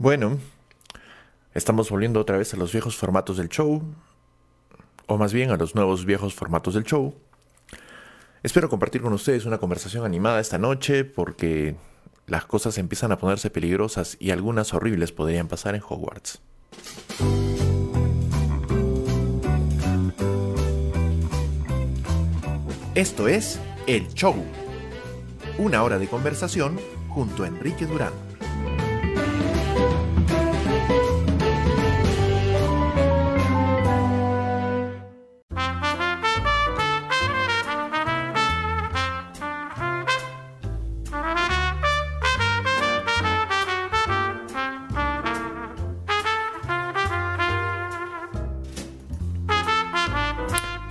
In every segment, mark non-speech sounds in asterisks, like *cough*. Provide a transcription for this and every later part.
Bueno, estamos volviendo otra vez a los viejos formatos del show, o más bien a los nuevos viejos formatos del show. Espero compartir con ustedes una conversación animada esta noche porque las cosas empiezan a ponerse peligrosas y algunas horribles podrían pasar en Hogwarts. Esto es El Show, una hora de conversación junto a Enrique Durán.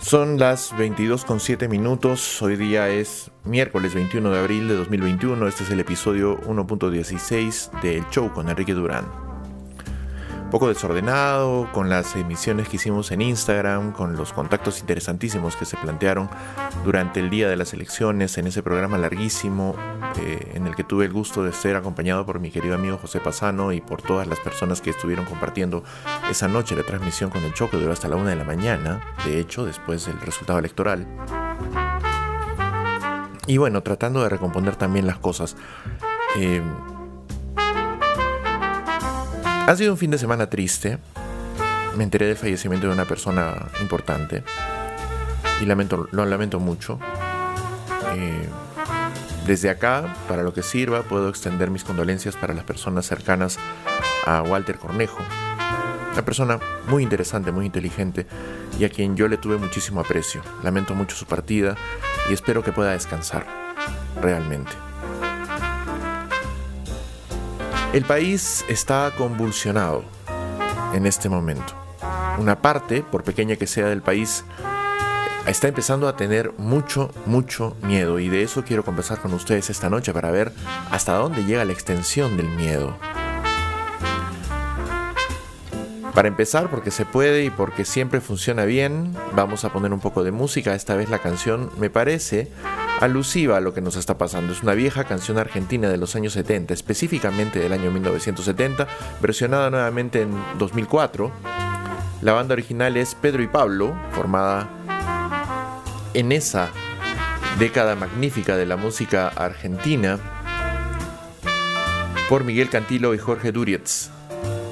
Son las 22.7 minutos, hoy día es miércoles 21 de abril de 2021, este es el episodio 1.16 del show con Enrique Durán poco desordenado, con las emisiones que hicimos en Instagram, con los contactos interesantísimos que se plantearon durante el día de las elecciones, en ese programa larguísimo eh, en el que tuve el gusto de ser acompañado por mi querido amigo José Pasano y por todas las personas que estuvieron compartiendo esa noche la transmisión con el choque duró hasta la una de la mañana, de hecho, después del resultado electoral. Y bueno, tratando de recomponer también las cosas. Eh, ha sido un fin de semana triste. Me enteré del fallecimiento de una persona importante y lamento, lo lamento mucho. Eh, desde acá, para lo que sirva, puedo extender mis condolencias para las personas cercanas a Walter Cornejo, una persona muy interesante, muy inteligente y a quien yo le tuve muchísimo aprecio. Lamento mucho su partida y espero que pueda descansar, realmente. El país está convulsionado en este momento. Una parte, por pequeña que sea del país, está empezando a tener mucho, mucho miedo y de eso quiero conversar con ustedes esta noche para ver hasta dónde llega la extensión del miedo. Para empezar, porque se puede y porque siempre funciona bien, vamos a poner un poco de música. Esta vez la canción me parece alusiva a lo que nos está pasando. Es una vieja canción argentina de los años 70, específicamente del año 1970, versionada nuevamente en 2004. La banda original es Pedro y Pablo, formada en esa década magnífica de la música argentina por Miguel Cantilo y Jorge Durietz.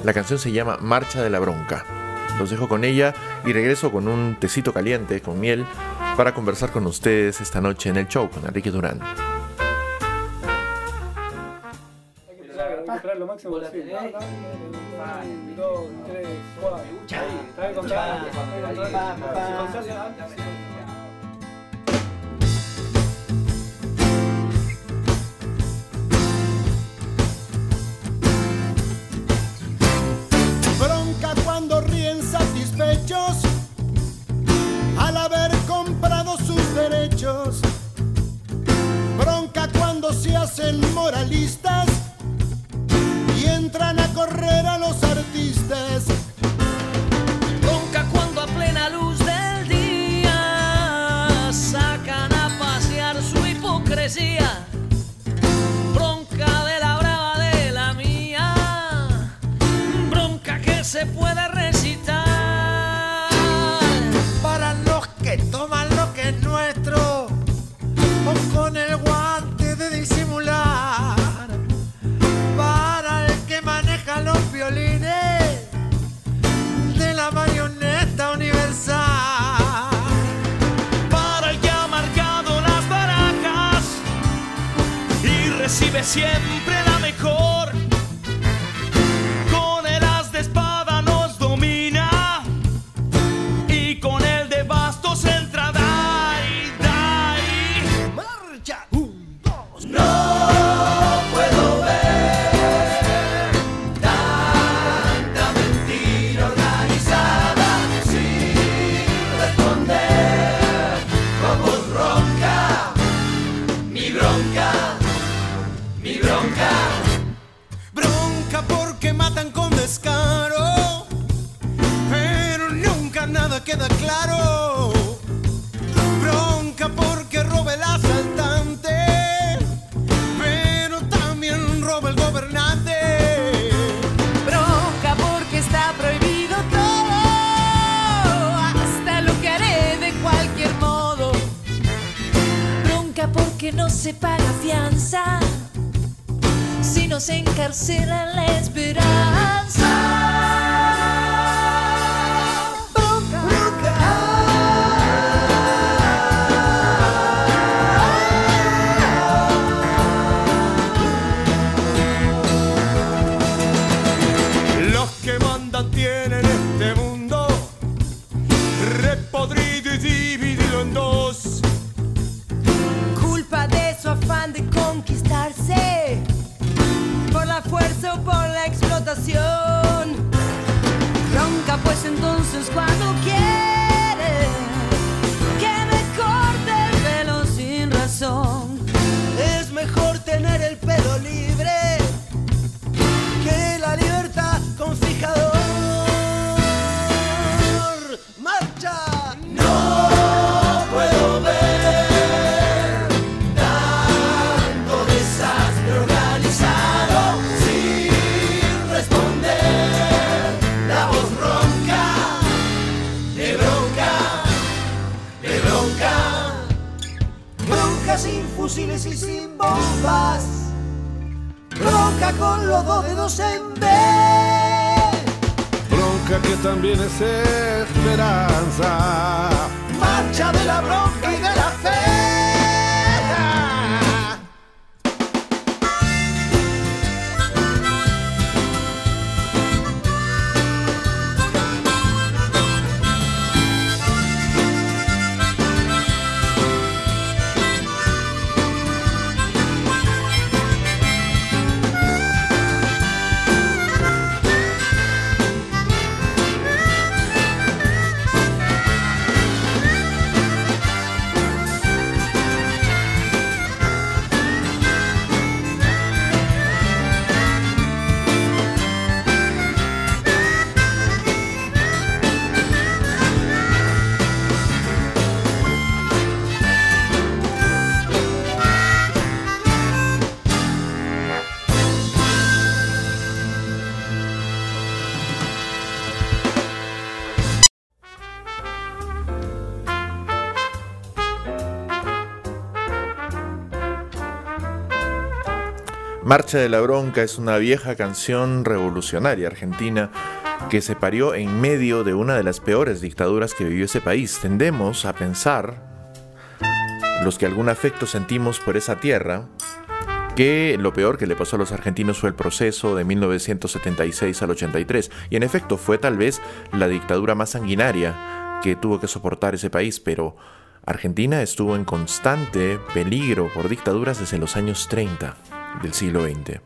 La canción se llama Marcha de la Bronca. Los dejo con ella y regreso con un tecito caliente con miel para conversar con ustedes esta noche en el show con Enrique Durán. Bronca cuando ríen satisfechos derechos. Bronca cuando se hacen moralistas y entran a correr a los artistas. Bronca cuando a plena luz del día sacan a pasear su hipocresía. Recibe siempre la mejor. Se paga fianza, si no se encarcela la esperanza. Fusiles y sin bombas. Bronca con los dos dedos en B. Bronca que también es esperanza. Marcha de la bronca Marcha de la Bronca es una vieja canción revolucionaria argentina que se parió en medio de una de las peores dictaduras que vivió ese país. Tendemos a pensar, los que algún afecto sentimos por esa tierra, que lo peor que le pasó a los argentinos fue el proceso de 1976 al 83. Y en efecto fue tal vez la dictadura más sanguinaria que tuvo que soportar ese país, pero Argentina estuvo en constante peligro por dictaduras desde los años 30 del siglo XX.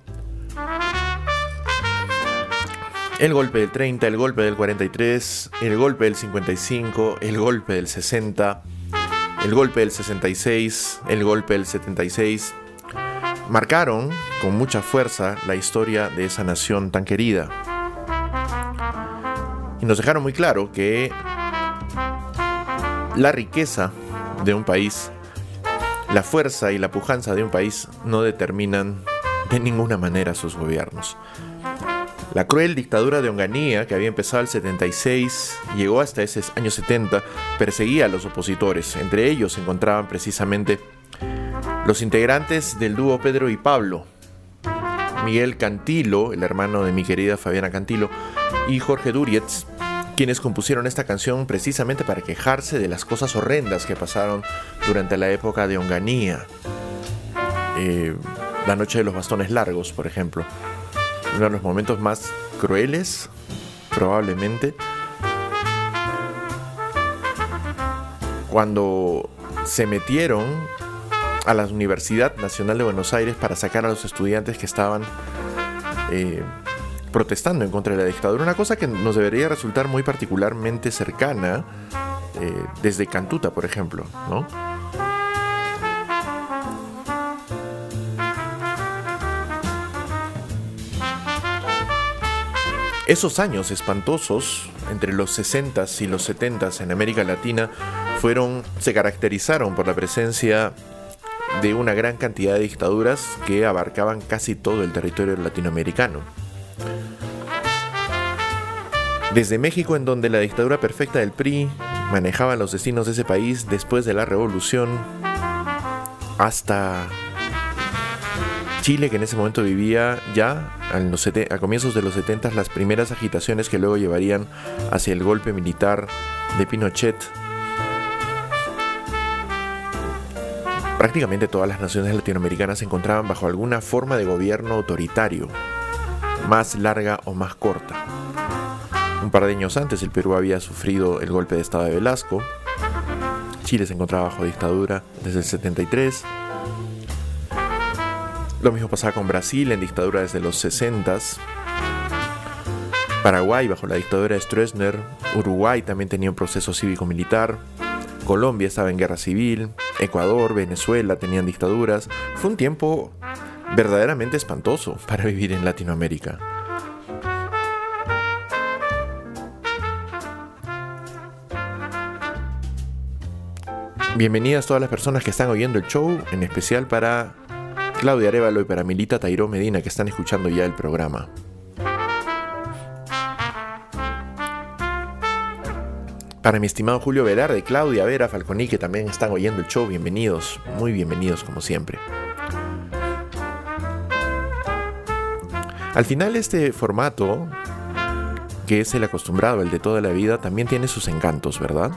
El golpe del 30, el golpe del 43, el golpe del 55, el golpe del 60, el golpe del 66, el golpe del 76, marcaron con mucha fuerza la historia de esa nación tan querida. Y nos dejaron muy claro que la riqueza de un país la fuerza y la pujanza de un país no determinan de ninguna manera sus gobiernos. La cruel dictadura de Onganía, que había empezado el 76, llegó hasta ese año 70, perseguía a los opositores. Entre ellos se encontraban precisamente los integrantes del dúo Pedro y Pablo, Miguel Cantilo, el hermano de mi querida Fabiana Cantilo, y Jorge Durietz, quienes compusieron esta canción precisamente para quejarse de las cosas horrendas que pasaron durante la época de Onganía. Eh, la noche de los bastones largos, por ejemplo. Uno de los momentos más crueles, probablemente, cuando se metieron a la Universidad Nacional de Buenos Aires para sacar a los estudiantes que estaban eh, protestando en contra de la dictadura, una cosa que nos debería resultar muy particularmente cercana eh, desde Cantuta, por ejemplo, ¿no? Esos años espantosos, entre los 60s y los 70s en América Latina, fueron, se caracterizaron por la presencia de una gran cantidad de dictaduras que abarcaban casi todo el territorio latinoamericano. Desde México, en donde la dictadura perfecta del PRI manejaba los destinos de ese país después de la revolución, hasta Chile, que en ese momento vivía ya a comienzos de los 70 las primeras agitaciones que luego llevarían hacia el golpe militar de Pinochet. Prácticamente todas las naciones latinoamericanas se encontraban bajo alguna forma de gobierno autoritario, más larga o más corta. Un par de años antes el Perú había sufrido el golpe de Estado de Velasco, Chile se encontraba bajo dictadura desde el 73, lo mismo pasaba con Brasil en dictadura desde los 60 Paraguay bajo la dictadura de Stroessner, Uruguay también tenía un proceso cívico-militar, Colombia estaba en guerra civil, Ecuador, Venezuela tenían dictaduras. Fue un tiempo verdaderamente espantoso para vivir en Latinoamérica. Bienvenidas todas las personas que están oyendo el show, en especial para Claudia Arevalo y para Milita Tairó Medina que están escuchando ya el programa. Para mi estimado Julio Velarde, Claudia Vera, Falconi, que también están oyendo el show, bienvenidos, muy bienvenidos como siempre. Al final este formato, que es el acostumbrado, el de toda la vida, también tiene sus encantos, ¿verdad?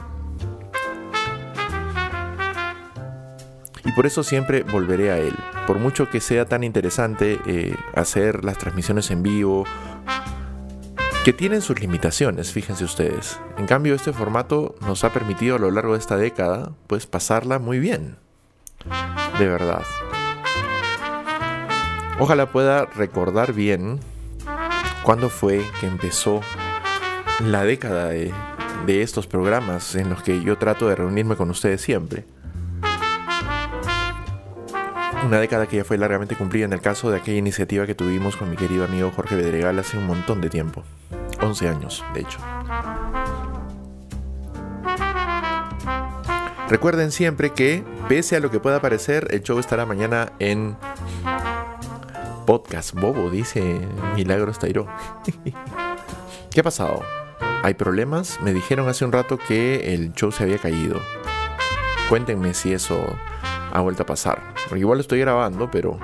Y por eso siempre volveré a él. Por mucho que sea tan interesante eh, hacer las transmisiones en vivo que tienen sus limitaciones, fíjense ustedes. En cambio, este formato nos ha permitido a lo largo de esta década, pues pasarla muy bien. De verdad. Ojalá pueda recordar bien cuándo fue que empezó la década de, estos programas en los que yo trato de reunirme con ustedes siempre. Una década que ya fue largamente cumplida en el caso de aquella iniciativa que tuvimos con mi querido amigo Jorge Bedregal hace un montón de tiempo. 11 años, de hecho. Recuerden siempre que, pese a lo que pueda parecer, el show estará mañana en podcast bobo, dice Milagros Tairo. *laughs* ¿Qué ha pasado? ¿Hay problemas? Me dijeron hace un rato que el show se había caído. Cuéntenme si eso ha vuelto a pasar. Porque igual lo estoy grabando, pero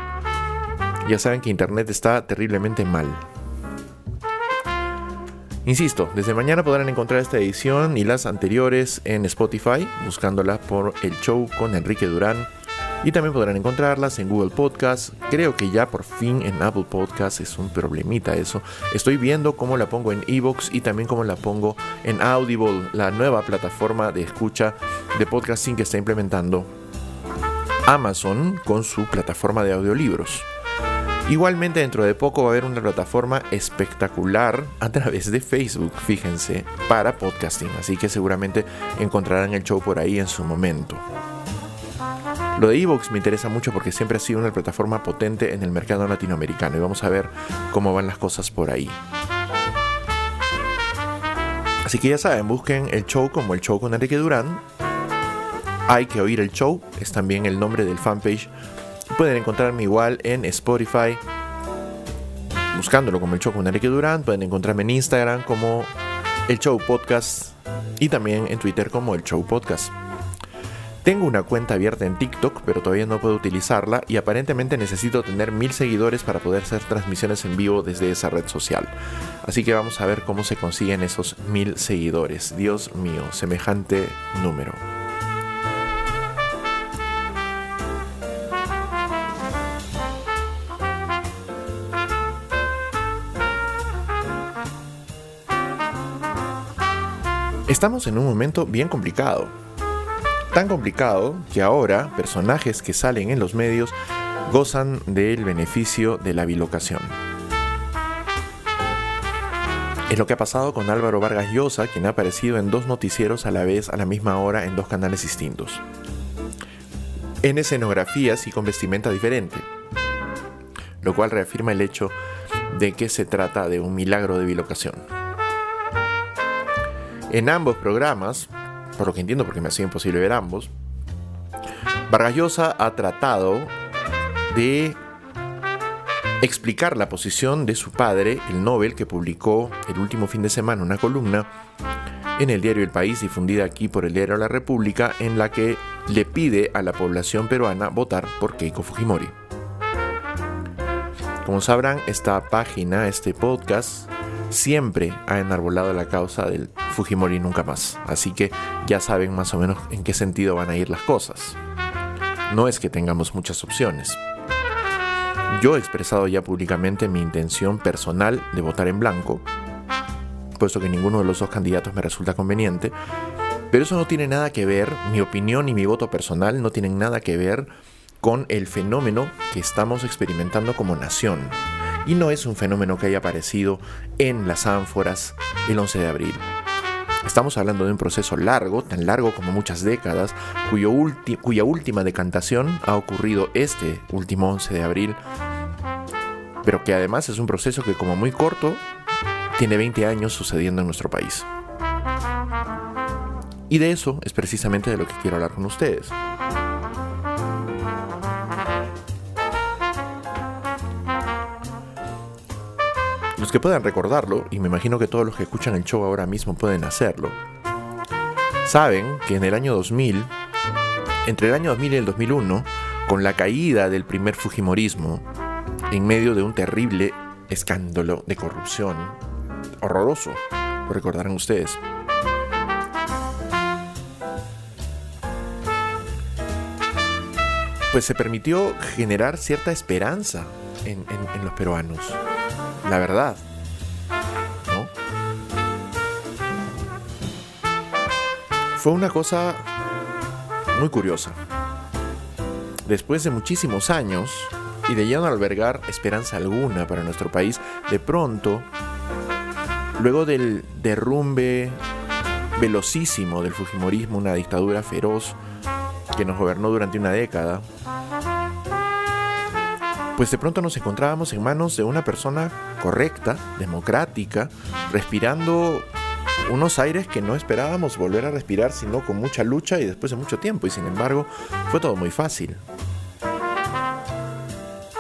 ya saben que internet está terriblemente mal. Insisto, desde mañana podrán encontrar esta edición y las anteriores en Spotify, buscándolas por El Show con Enrique Durán. Y también podrán encontrarlas en Google Podcast. Creo que ya por fin en Apple Podcast es un problemita eso. Estoy viendo cómo la pongo en Evox y también cómo la pongo en Audible, la nueva plataforma de escucha de podcasting que está implementando Amazon con su plataforma de audiolibros. Igualmente dentro de poco va a haber una plataforma espectacular a través de Facebook, fíjense, para podcasting, así que seguramente encontrarán el show por ahí en su momento. Lo de Evox me interesa mucho porque siempre ha sido una plataforma potente en el mercado latinoamericano y vamos a ver cómo van las cosas por ahí. Así que ya saben, busquen el show como el show con Enrique Durán hay que oír el show, es también el nombre del fanpage. Pueden encontrarme igual en Spotify, buscándolo como el show con Enrique Durán. Pueden encontrarme en Instagram como el show podcast y también en Twitter como el show podcast. Tengo una cuenta abierta en TikTok, pero todavía no puedo utilizarla y aparentemente necesito tener mil seguidores para poder hacer transmisiones en vivo desde esa red social. Así que vamos a ver cómo se consiguen esos mil seguidores. Dios mío, semejante número. Estamos en un momento bien complicado. Tan complicado que ahora personajes que salen en los medios gozan del beneficio de la bilocación. Es lo que ha pasado con Álvaro Vargas Llosa, quien ha aparecido en dos noticieros a la vez a la misma hora en dos canales distintos. En escenografías y con vestimenta diferente. Lo cual reafirma el hecho de que se trata de un milagro de bilocación. En ambos programas, por lo que entiendo porque me ha sido imposible ver ambos, Vargas Llosa ha tratado de explicar la posición de su padre, el Nobel, que publicó el último fin de semana una columna en el diario El País, difundida aquí por el diario La República, en la que le pide a la población peruana votar por Keiko Fujimori. Como sabrán, esta página, este podcast, siempre ha enarbolado la causa del Fujimori nunca más. Así que ya saben más o menos en qué sentido van a ir las cosas. No es que tengamos muchas opciones. Yo he expresado ya públicamente mi intención personal de votar en blanco, puesto que ninguno de los dos candidatos me resulta conveniente, pero eso no tiene nada que ver, mi opinión y mi voto personal no tienen nada que ver con el fenómeno que estamos experimentando como nación. Y no es un fenómeno que haya aparecido en las ánforas el 11 de abril. Estamos hablando de un proceso largo, tan largo como muchas décadas, cuya última decantación ha ocurrido este último 11 de abril, pero que además es un proceso que como muy corto tiene 20 años sucediendo en nuestro país. Y de eso es precisamente de lo que quiero hablar con ustedes. Los que puedan recordarlo, y me imagino que todos los que escuchan el show ahora mismo pueden hacerlo, saben que en el año 2000, entre el año 2000 y el 2001, con la caída del primer Fujimorismo, en medio de un terrible escándalo de corrupción, horroroso, lo recordarán ustedes, pues se permitió generar cierta esperanza en, en los peruanos la verdad. Fue una cosa muy curiosa. Después de muchísimos años y de ya no albergar esperanza alguna para nuestro país, de pronto, luego del derrumbe velocísimo del Fujimorismo, una dictadura feroz que nos gobernó durante una década, pues de pronto nos encontrábamos en manos de una persona correcta, democrática, respirando unos aires que no esperábamos volver a respirar sino con mucha lucha y después de mucho tiempo y sin embargo fue todo muy fácil.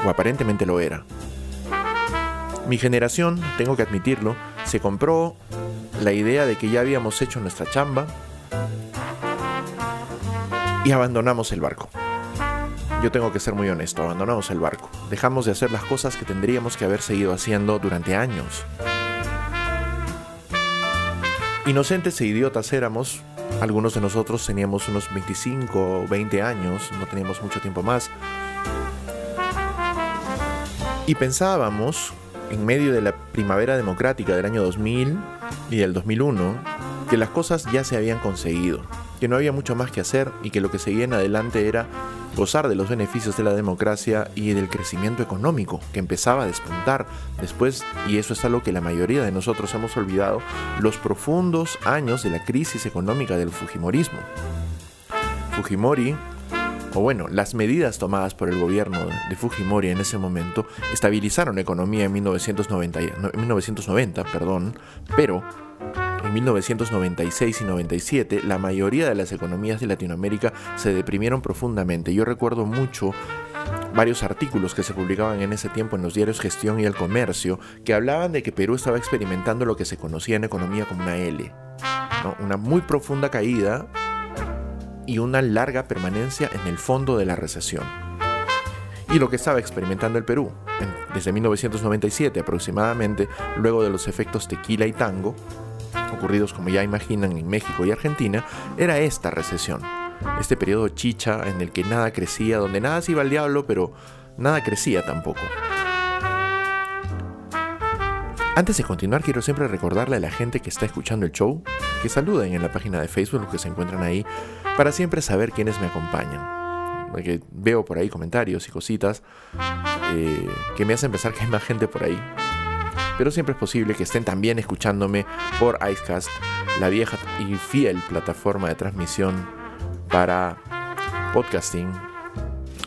O aparentemente lo era. Mi generación, tengo que admitirlo, se compró la idea de que ya habíamos hecho nuestra chamba y abandonamos el barco yo tengo que ser muy honesto, abandonamos el barco. Dejamos de hacer las cosas que tendríamos que haber seguido haciendo durante años. Inocentes e idiotas éramos, algunos de nosotros teníamos unos 25 o 20 años, no teníamos mucho tiempo más. Y pensábamos, en medio de la primavera democrática del año 2000 y del 2001, que las cosas ya se habían conseguido, que no había mucho más que hacer y que lo que seguía en adelante era gozar de los beneficios de la democracia y del crecimiento económico que empezaba a despuntar después, y eso es algo que la mayoría de nosotros hemos olvidado, los profundos años de la crisis económica del Fujimorismo. Fujimori, o bueno, las medidas tomadas por el gobierno de Fujimori en ese momento estabilizaron la economía en 1990, 1990 perdón, pero en 1996 y 97, la mayoría de las economías de Latinoamérica se deprimieron profundamente. Yo recuerdo mucho varios artículos que se publicaban en ese tiempo en los diarios Gestión y El Comercio que hablaban de que Perú estaba experimentando lo que se conocía en economía como una L, una muy profunda caída y una larga permanencia en el fondo de la recesión. Y lo que estaba experimentando el Perú, desde 1997 aproximadamente, luego de los efectos tequila y tango, ocurridos como ya imaginan en México y Argentina, era esta recesión. Este periodo chicha en el que nada crecía, donde nada se iba al diablo, pero nada crecía tampoco. Antes de continuar, quiero siempre recordarle a la gente que está escuchando el show que saluden en la página de Facebook que se encuentran ahí para siempre saber quiénes me acompañan. Porque veo por ahí comentarios y cositas eh, que me hacen pensar que hay más gente por ahí pero siempre es posible que estén también escuchándome por Icecast, la vieja y fiel plataforma de transmisión para podcasting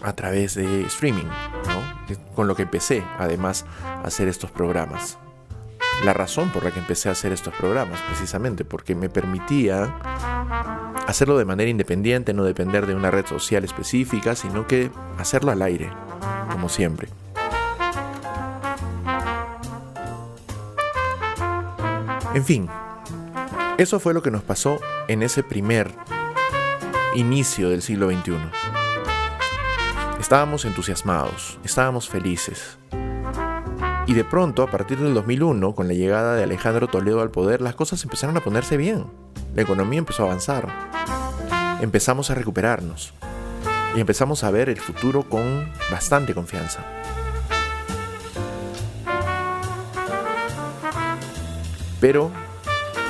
a través de streaming, con lo que empecé además a hacer estos programas. La razón por la que empecé a hacer estos programas, precisamente, porque me permitía hacerlo de manera independiente, no depender de una red social específica, sino que hacerlo al aire, como siempre. En fin, eso fue lo que nos pasó en ese primer inicio del siglo XXI. Estábamos entusiasmados, estábamos felices. Y de pronto, a partir del 2001, con la llegada de Alejandro Toledo al poder, las cosas empezaron a ponerse bien. La economía empezó a avanzar. Empezamos a recuperarnos. Y empezamos a ver el futuro con bastante confianza. Pero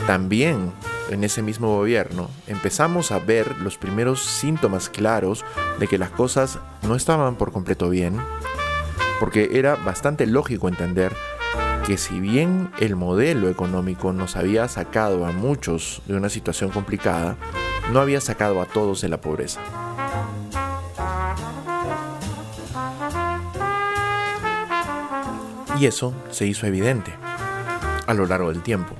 también en ese mismo gobierno empezamos a ver los primeros síntomas claros de que las cosas no estaban por completo bien, porque era bastante lógico entender que si bien el modelo económico nos había sacado a muchos de una situación complicada, no había sacado a todos de la pobreza. Y eso se hizo evidente a lo largo del tiempo.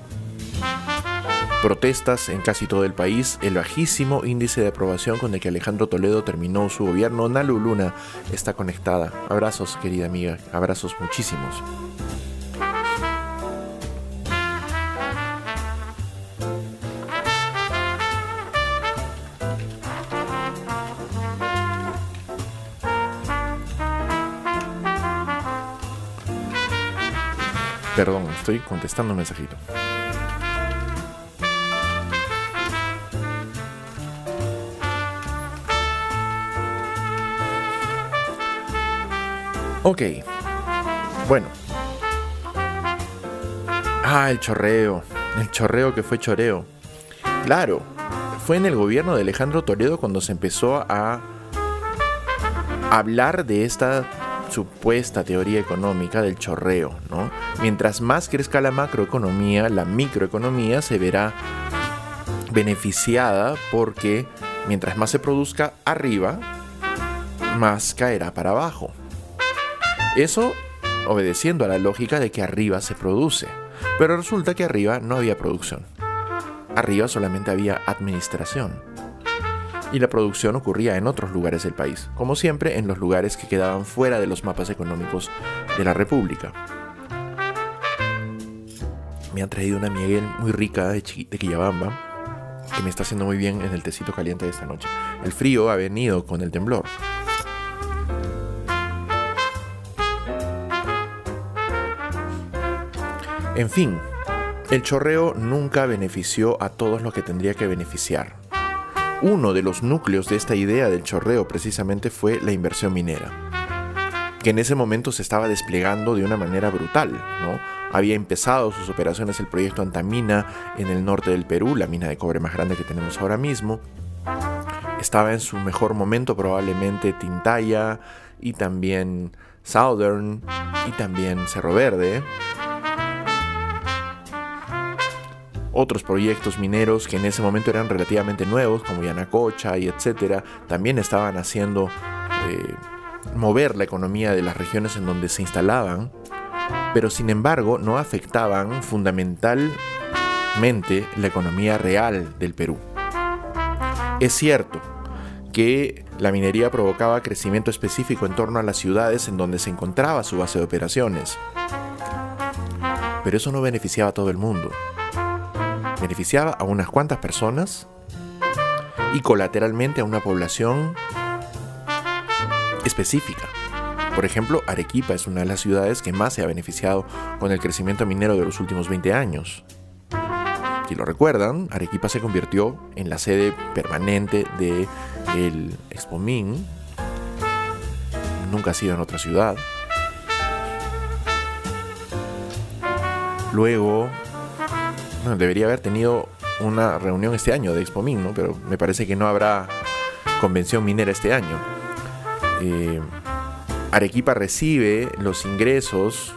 Protestas en casi todo el país, el bajísimo índice de aprobación con el que Alejandro Toledo terminó su gobierno, Nalu Luna está conectada. Abrazos, querida amiga, abrazos muchísimos. Estoy contestando un mensajito. Ok. Bueno. Ah, el chorreo. El chorreo que fue choreo. Claro. Fue en el gobierno de Alejandro Toledo cuando se empezó a hablar de esta supuesta teoría económica del chorreo, ¿no? Mientras más crezca la macroeconomía, la microeconomía se verá beneficiada porque mientras más se produzca arriba, más caerá para abajo. Eso obedeciendo a la lógica de que arriba se produce. Pero resulta que arriba no había producción. Arriba solamente había administración. Y la producción ocurría en otros lugares del país, como siempre en los lugares que quedaban fuera de los mapas económicos de la República. Me han traído una miel muy rica de, de Quillabamba, que me está haciendo muy bien en el tecito caliente de esta noche. El frío ha venido con el temblor. En fin, el chorreo nunca benefició a todos los que tendría que beneficiar. Uno de los núcleos de esta idea del chorreo precisamente fue la inversión minera, que en ese momento se estaba desplegando de una manera brutal, ¿no? Había empezado sus operaciones el proyecto Antamina en el norte del Perú, la mina de cobre más grande que tenemos ahora mismo. Estaba en su mejor momento probablemente Tintaya y también Southern y también Cerro Verde. Otros proyectos mineros que en ese momento eran relativamente nuevos, como Yanacocha y etcétera, también estaban haciendo eh, mover la economía de las regiones en donde se instalaban, pero sin embargo no afectaban fundamentalmente la economía real del Perú. Es cierto que la minería provocaba crecimiento específico en torno a las ciudades en donde se encontraba su base de operaciones, pero eso no beneficiaba a todo el mundo beneficiaba a unas cuantas personas y colateralmente a una población específica. Por ejemplo, Arequipa es una de las ciudades que más se ha beneficiado con el crecimiento minero de los últimos 20 años. Si lo recuerdan, Arequipa se convirtió en la sede permanente de el Expomin. Nunca ha sido en otra ciudad. Luego, debería haber tenido una reunión este año de Expomin, ¿no? Pero me parece que no habrá convención minera este año. Eh, Arequipa recibe los ingresos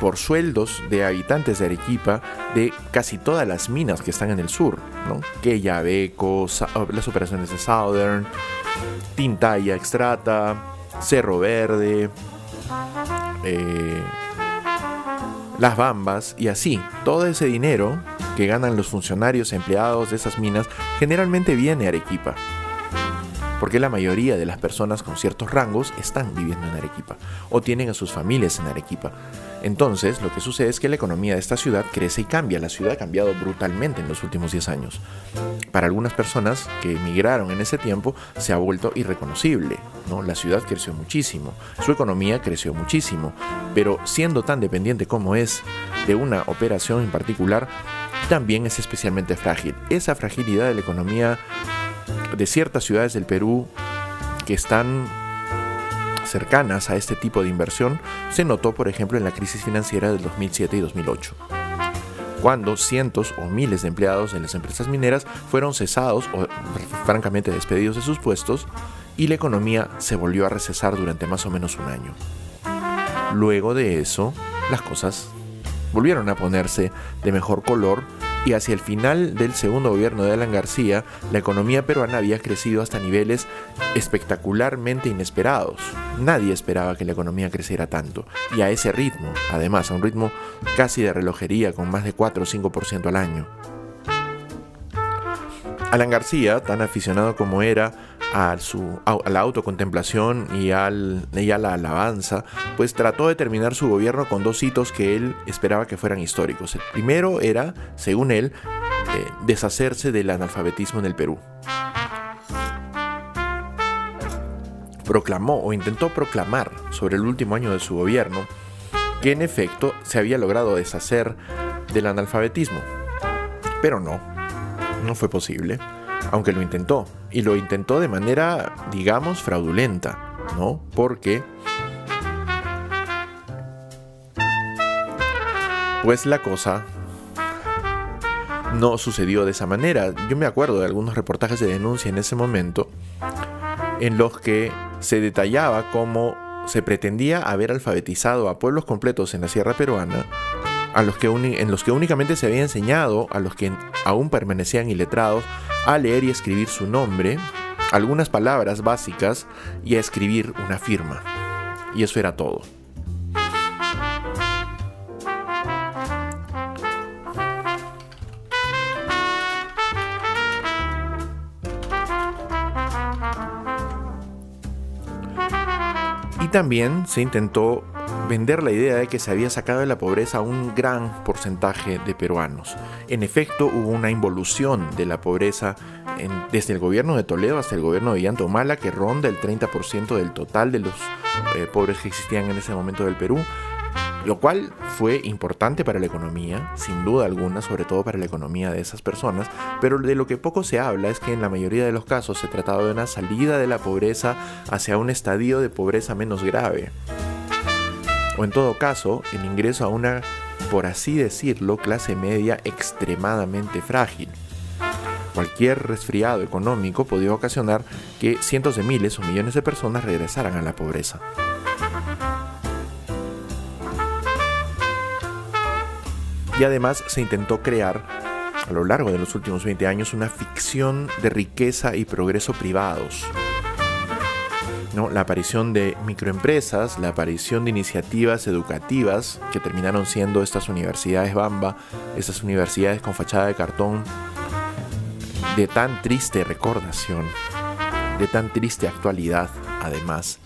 por sueldos de habitantes de Arequipa de casi todas las minas que están en el sur, ¿no? Quellaveco, las operaciones de Southern, Tintaya Extrata, Cerro Verde, eh, Las Bambas y así. Todo ese dinero que ganan los funcionarios empleados de esas minas generalmente viene a Arequipa. Porque la mayoría de las personas con ciertos rangos están viviendo en Arequipa o tienen a sus familias en Arequipa. Entonces, lo que sucede es que la economía de esta ciudad crece y cambia. La ciudad ha cambiado brutalmente en los últimos 10 años. Para algunas personas que emigraron en ese tiempo, se ha vuelto irreconocible. ¿no? La ciudad creció muchísimo, su economía creció muchísimo, pero siendo tan dependiente como es de una operación en particular, también es especialmente frágil. Esa fragilidad de la economía de ciertas ciudades del Perú que están cercanas a este tipo de inversión se notó, por ejemplo, en la crisis financiera del 2007 y 2008 cuando cientos o miles de empleados en las empresas mineras fueron cesados o francamente despedidos de sus puestos y la economía se volvió a recesar durante más o menos un año. Luego de eso, las cosas volvieron a ponerse de mejor color y hacia el final del segundo gobierno de Alan García, la economía peruana había crecido hasta niveles espectacularmente inesperados. Nadie esperaba que la economía creciera tanto, y a ese ritmo, además, a un ritmo casi de relojería con más de 4 o 5% al año. Alan García, tan aficionado como era a, su, a la autocontemplación y, a la alabanza, pues trató de terminar su gobierno con dos hitos que él esperaba que fueran históricos. El primero era, según él, eh, deshacerse del analfabetismo en el Perú. Proclamó o intentó proclamar sobre el último año de su gobierno que en efecto se había logrado deshacer del analfabetismo. Pero no, no fue posible, aunque lo intentó. Y lo intentó de manera, digamos, fraudulenta, ¿no? Porque... Pues la cosa no sucedió de esa manera. Yo me acuerdo de algunos reportajes de denuncia en ese momento en los que se detallaba cómo se pretendía haber alfabetizado a pueblos completos en la sierra peruana a los que en los que únicamente se había enseñado a los que aún permanecían iletrados a leer y escribir su nombre, algunas palabras básicas y a escribir una firma. Y eso era todo. Y también se intentó vender la idea de que se había sacado de la pobreza un gran porcentaje de peruanos. En efecto, hubo una involución de la pobreza desde el gobierno de Toledo hasta el gobierno de Mala que ronda el 30% del total de los eh, pobres que existían en ese momento del Perú, lo cual fue importante para la economía, sin duda alguna, sobre todo para la economía de esas personas, pero de lo que poco se habla es que en la mayoría de los casos se trataba de una salida de la pobreza hacia un estadio de pobreza menos grave o en todo caso el ingreso a una, por así decirlo, clase media extremadamente frágil. Cualquier resfriado económico podía ocasionar que cientos de miles o millones de personas regresaran a la pobreza. Y además se intentó crear a lo largo de los últimos 20 años una ficción de riqueza y progreso privados, la aparición de microempresas, la aparición de iniciativas educativas que terminaron siendo estas universidades Bamba, estas universidades con fachada de cartón, de tan triste recordación, de tan triste actualidad además.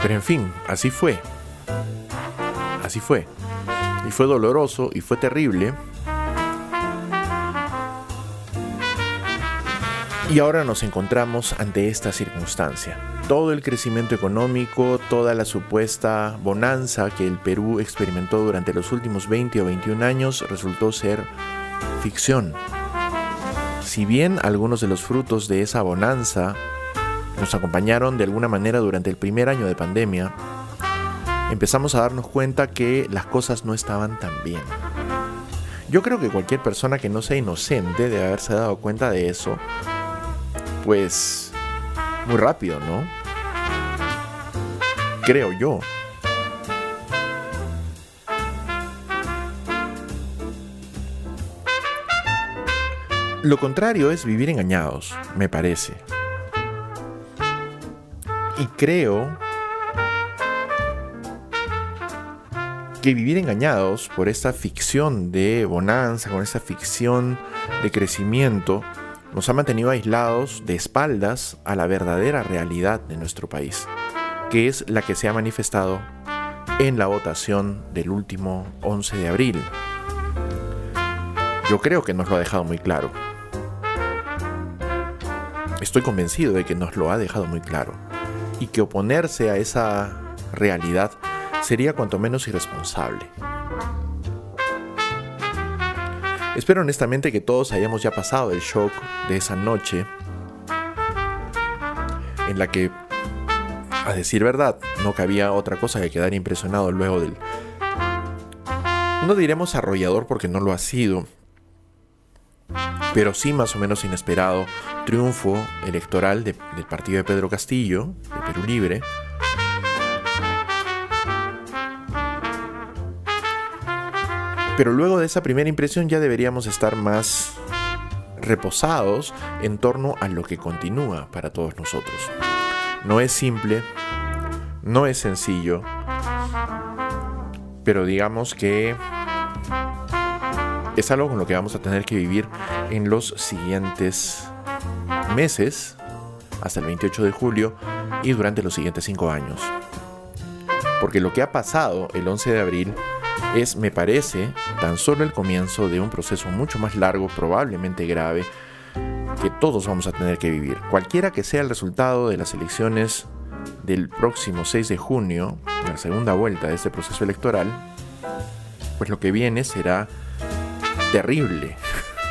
Pero en fin, así fue. Así fue. Y fue doloroso y fue terrible. Y ahora nos encontramos ante esta circunstancia. Todo el crecimiento económico, toda la supuesta bonanza que el Perú experimentó durante los últimos 20 o 21 años resultó ser ficción. Si bien algunos de los frutos de esa bonanza nos acompañaron de alguna manera durante el primer año de pandemia, empezamos a darnos cuenta que las cosas no estaban tan bien. Yo creo que cualquier persona que no sea inocente de haberse dado cuenta de eso, pues muy rápido, ¿no? Creo yo. Lo contrario es vivir engañados, me parece. Y creo que vivir engañados por esta ficción de bonanza, con esta ficción de crecimiento, nos ha mantenido aislados de espaldas a la verdadera realidad de nuestro país, que es la que se ha manifestado en la votación del último 11 de abril. Yo creo que nos lo ha dejado muy claro. Estoy convencido de que nos lo ha dejado muy claro y que oponerse a esa realidad sería cuanto menos irresponsable. Espero honestamente que todos hayamos ya pasado el shock de esa noche en la que, a decir verdad, no cabía otra cosa que quedar impresionado luego del... No diremos arrollador porque no lo ha sido, pero sí más o menos inesperado triunfo electoral del partido de Pedro Castillo, de Perú Libre, Pero luego de esa primera impresión ya deberíamos estar más reposados en torno a lo que continúa para todos nosotros. No es simple, no es sencillo, pero digamos que es algo con lo que vamos a tener que vivir en los siguientes meses, hasta el 28 de julio y durante los siguientes cinco años. Porque lo que ha pasado el 11 de abril es, me parece, tan solo el comienzo de un proceso mucho más largo, probablemente grave, que todos vamos a tener que vivir. Cualquiera que sea el resultado de las elecciones del próximo 6 de junio, la segunda vuelta de este proceso electoral, pues lo que viene será terrible.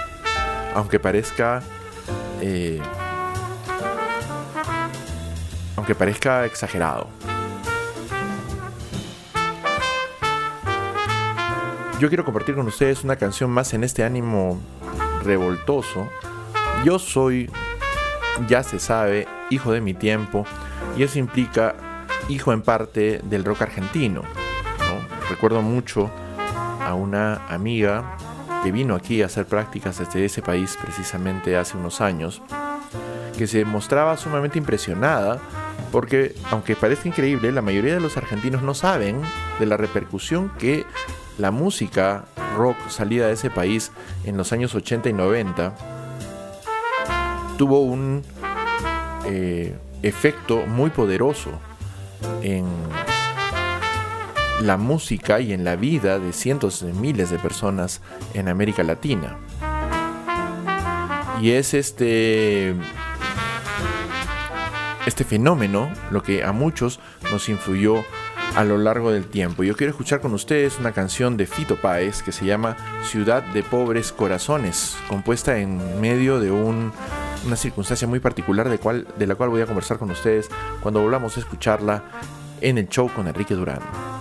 *laughs* aunque parezca... Eh, aunque parezca exagerado. Yo quiero compartir con ustedes una canción más en este ánimo revoltoso. Yo soy, ya se sabe, hijo de mi tiempo y eso implica hijo en parte del rock argentino. Recuerdo mucho a una amiga que vino aquí a hacer prácticas desde ese país precisamente hace unos años, que se mostraba sumamente impresionada porque, aunque parece increíble, la mayoría de los argentinos no saben de la repercusión que la música rock salida de ese país en los años 80 y 90 tuvo un eh, efecto muy poderoso en la música y en la vida de cientos de miles de personas en América Latina. Y es este este fenómeno lo que a muchos nos influyó a lo largo del tiempo. Yo quiero escuchar con ustedes una canción de Fito Páez que se llama Ciudad de Pobres Corazones, compuesta en medio de una circunstancia muy particular de, de la cual voy a conversar con ustedes cuando volvamos a escucharla en el show con Enrique Durán.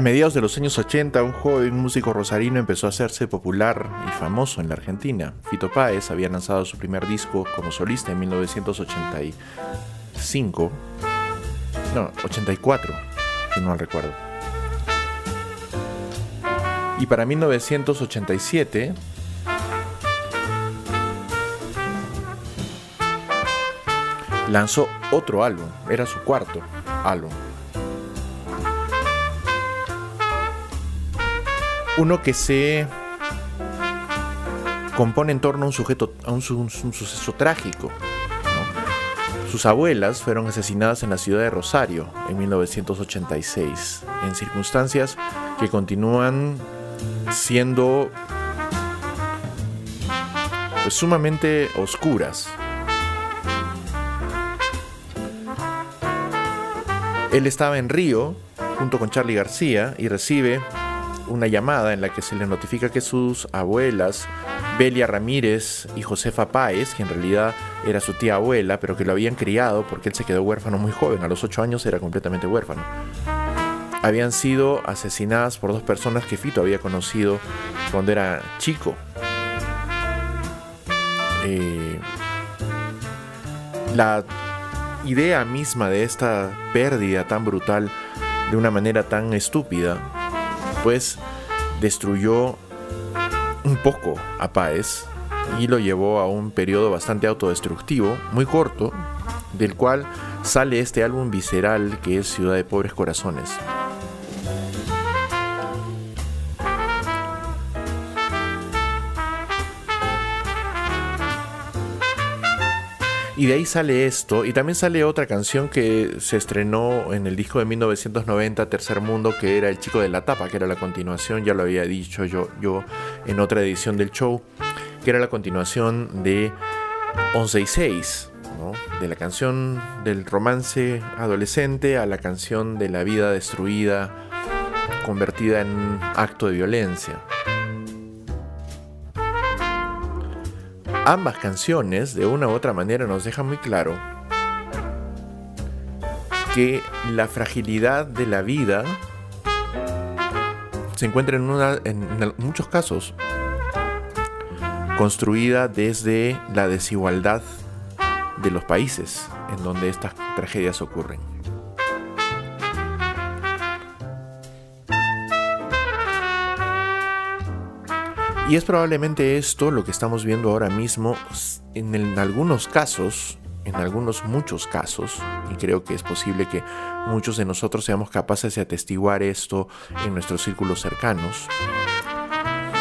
A mediados de los años 80, un joven músico rosarino empezó a hacerse popular y famoso en la Argentina. Fito Páez había lanzado su primer disco como solista en 1985. No, 84, si no recuerdo. Y para 1987 lanzó otro álbum, era su cuarto álbum. Uno que se compone en torno a un sujeto, a un, suceso trágico. Sus abuelas fueron asesinadas en la ciudad de Rosario en 1986, en circunstancias que continúan siendo pues, sumamente oscuras. Él estaba en Río junto con Charlie García y recibe una llamada en la que se le notifica que sus abuelas, Belia Ramírez y Josefa Páez, que en realidad era su tía abuela, pero que lo habían criado porque él se quedó huérfano muy joven, a los 8 años era completamente huérfano, habían sido asesinadas por dos personas que Fito había conocido cuando era chico. Eh, la idea misma de esta pérdida tan brutal de una manera tan estúpida pues destruyó un poco a Páez y lo llevó a un periodo bastante autodestructivo, muy corto, del cual sale este álbum visceral que es Ciudad de Pobres Corazones. Y de ahí sale esto, y también sale otra canción que se estrenó en el disco de 1990, Tercer Mundo, que era El Chico de la Tapa, que era la continuación, ya lo había dicho yo, yo en otra edición del show, que era la continuación de 11 y 6, de la canción del romance adolescente a la canción de la vida destruida, convertida en acto de violencia. Ambas canciones, de una u otra manera, nos dejan muy claro que la fragilidad de la vida se encuentra en, una, en muchos casos construida desde la desigualdad de los países en donde estas tragedias ocurren. Y es probablemente esto lo que estamos viendo ahora mismo en, algunos casos, en algunos muchos casos, y creo que es posible que muchos de nosotros seamos capaces de atestiguar esto en nuestros círculos cercanos.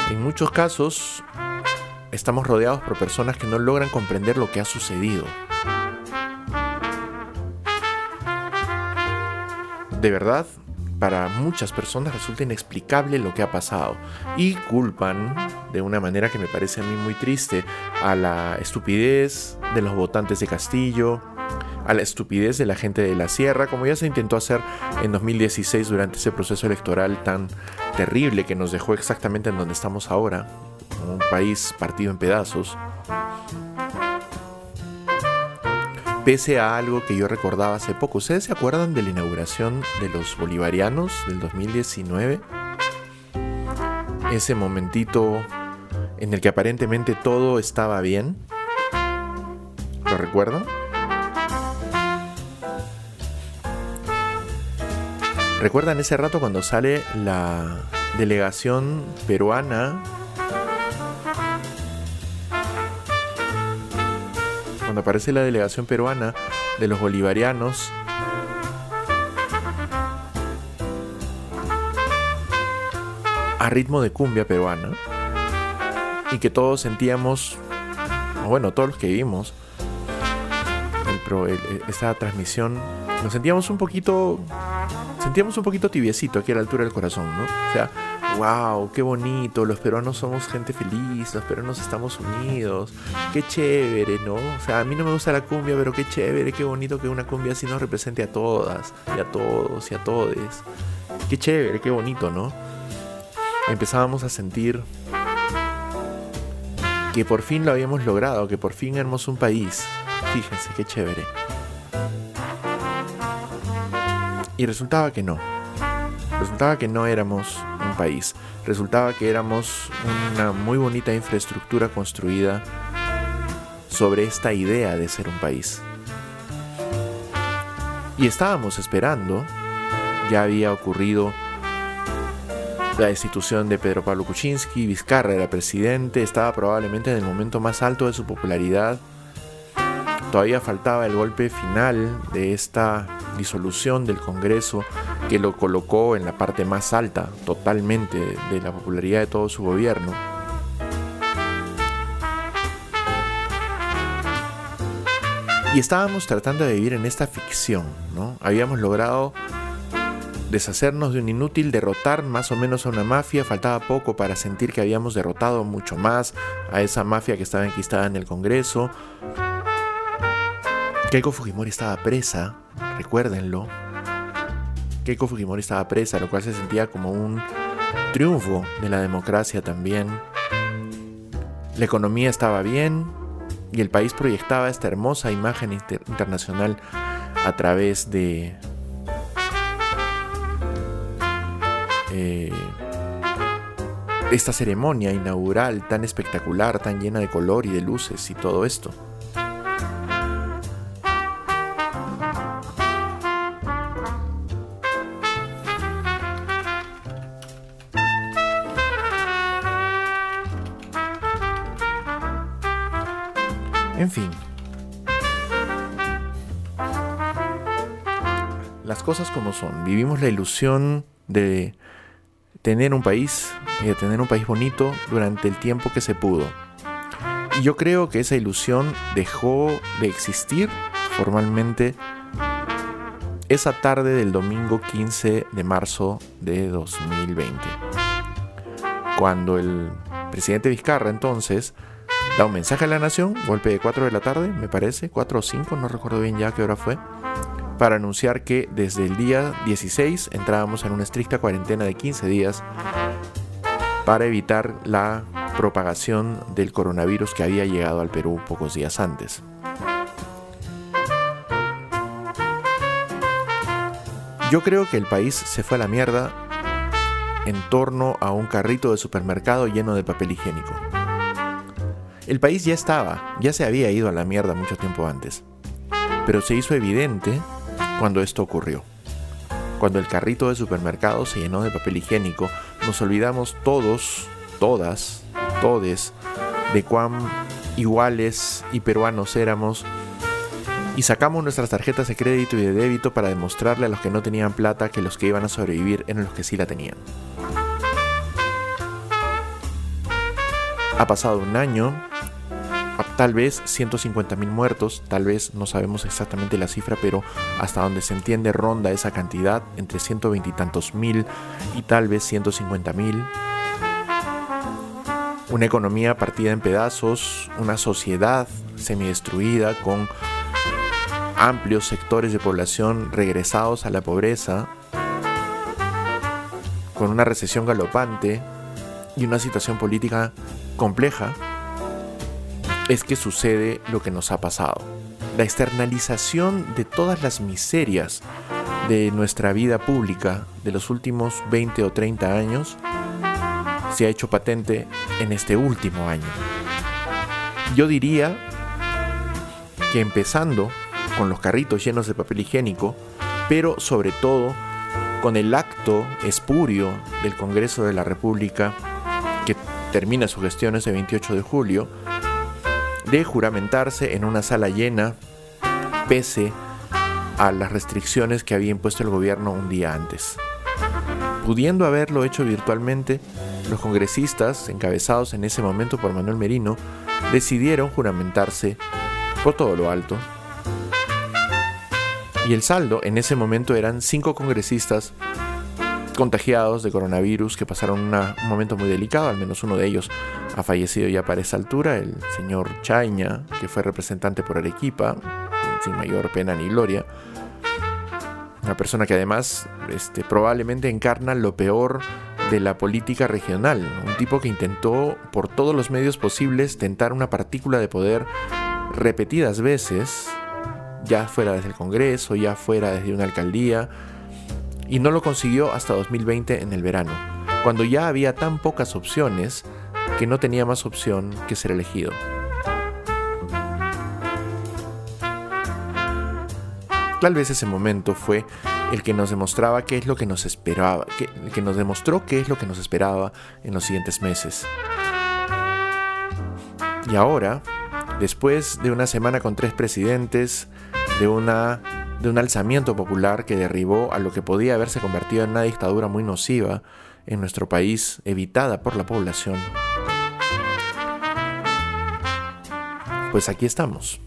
En muchos casos estamos rodeados por personas que no logran comprender lo que ha sucedido. De verdad, para muchas personas resulta inexplicable lo que ha pasado y culpan de una manera que me parece a mí muy triste a la estupidez de los votantes de Castillo, a la estupidez de la gente de la sierra, como ya se intentó hacer en 2016 durante ese proceso electoral tan terrible que nos dejó exactamente en donde estamos ahora, un país partido en pedazos. Pese a algo que yo recordaba hace poco, ¿ustedes se acuerdan de la inauguración de los bolivarianos del 2019? Ese momentito en el que aparentemente todo estaba bien. ¿Lo recuerdan? ¿Recuerdan ese rato cuando sale la delegación peruana cuando aparece la delegación peruana de los bolivarianos, a ritmo de cumbia peruana, y que todos sentíamos, bueno, todos los que vimos esta transmisión, nos sentíamos un poquito, sentíamos un poquito tibiecito aquí a la altura del corazón, ¿no? O sea, wow, qué bonito, los peruanos somos gente feliz, los peruanos estamos unidos, qué chévere, ¿no? O sea, a mí no me gusta la cumbia, pero qué chévere, qué bonito que una cumbia así nos represente a todas, y a todos, y a todes. Qué chévere, qué bonito, ¿no? Empezábamos a sentir que por fin lo habíamos logrado, que por fin éramos un país. Fíjense, qué chévere. Y resultaba que no. Resultaba que no éramos un país, resultaba que éramos una muy bonita infraestructura construida sobre esta idea de ser un país. Y estábamos esperando, ya había ocurrido la destitución de Pedro Pablo Kuczynski, Vizcarra era presidente, estaba probablemente en el momento más alto de su popularidad. Todavía faltaba el golpe final de esta disolución del Congreso que lo colocó en la parte más alta totalmente de la popularidad de todo su gobierno. Y estábamos tratando de vivir en esta ficción, ¿no? Habíamos logrado deshacernos de un inútil, derrotar más o menos a una mafia, faltaba poco para sentir que habíamos derrotado mucho más a esa mafia que estaba enquistada en el Congreso. Keiko Fujimori estaba presa, recuérdenlo, Keiko Fujimori estaba presa, lo cual se sentía como un triunfo de la democracia también. La economía estaba bien y el país proyectaba esta hermosa imagen internacional a través de eh, esta ceremonia inaugural tan espectacular, tan llena de color y de luces y todo esto. En fin. Las cosas como son. Vivimos la ilusión de tener un país y de tener un país bonito durante el tiempo que se pudo. Y yo creo que esa ilusión dejó de existir formalmente esa tarde del domingo 15 de marzo de 2020. Cuando el presidente Vizcarra entonces da un mensaje a la nación, golpe de 4 de la tarde, me parece, 4 o 5, no recuerdo bien ya qué hora fue, para anunciar que desde el día 16 entrábamos en una estricta cuarentena de 15 días para evitar la propagación del coronavirus que había llegado al Perú pocos días antes. Yo creo que el país se fue a la mierda en torno a un carrito de supermercado lleno de papel higiénico. El país ya estaba, ya se había ido a la mierda mucho tiempo antes, pero se hizo evidente cuando esto ocurrió. Cuando el carrito de supermercado se llenó de papel higiénico, nos olvidamos todos, todas, todes, de cuán iguales y peruanos éramos y sacamos nuestras tarjetas de crédito y de débito para demostrarle a los que no tenían plata que los que iban a sobrevivir eran los que sí la tenían. Ha pasado un año, tal vez 150 mil muertos, tal vez no sabemos exactamente la cifra, pero hasta donde se entiende ronda esa cantidad, entre 120 y tantos mil y tal vez 150 mil. Una economía partida en pedazos, una sociedad semidestruida con amplios sectores de población regresados a la pobreza, con una recesión galopante y una situación política compleja, es que sucede lo que nos ha pasado. La externalización de todas las miserias de nuestra vida pública de los últimos 20 o 30 años se ha hecho patente en este último año. Yo diría que empezando con los carritos llenos de papel higiénico, pero sobre todo con el acto espurio del Congreso de la República, que termina su gestión ese 28 de julio, de juramentarse en una sala llena, pese a las restricciones que había impuesto el gobierno un día antes. Pudiendo haberlo hecho virtualmente, los congresistas, encabezados en ese momento por Manuel Merino, decidieron juramentarse por todo lo alto y el saldo en ese momento eran cinco congresistas contagiados de coronavirus que pasaron un momento muy delicado, al menos uno de ellos ha fallecido ya para esa altura, el señor Chaña, que fue representante por Arequipa, sin mayor pena ni gloria. Una persona que además este, probablemente encarna lo peor de la política regional, un tipo que intentó por todos los medios posibles tentar una partícula de poder repetidas veces ya fuera desde el Congreso, ya fuera desde una alcaldía, y no lo consiguió hasta 2020 en el verano, cuando ya había tan pocas opciones que no tenía más opción que ser elegido. Tal vez ese momento fue el que nos demostraba qué es lo que nos esperaba, que, que nos demostró qué es lo que nos esperaba en los siguientes meses. Y ahora, después de una semana con tres presidentes, de, una, de un alzamiento popular que derribó a lo que podía haberse convertido en una dictadura muy nociva en nuestro país, evitada por la población. Pues aquí estamos.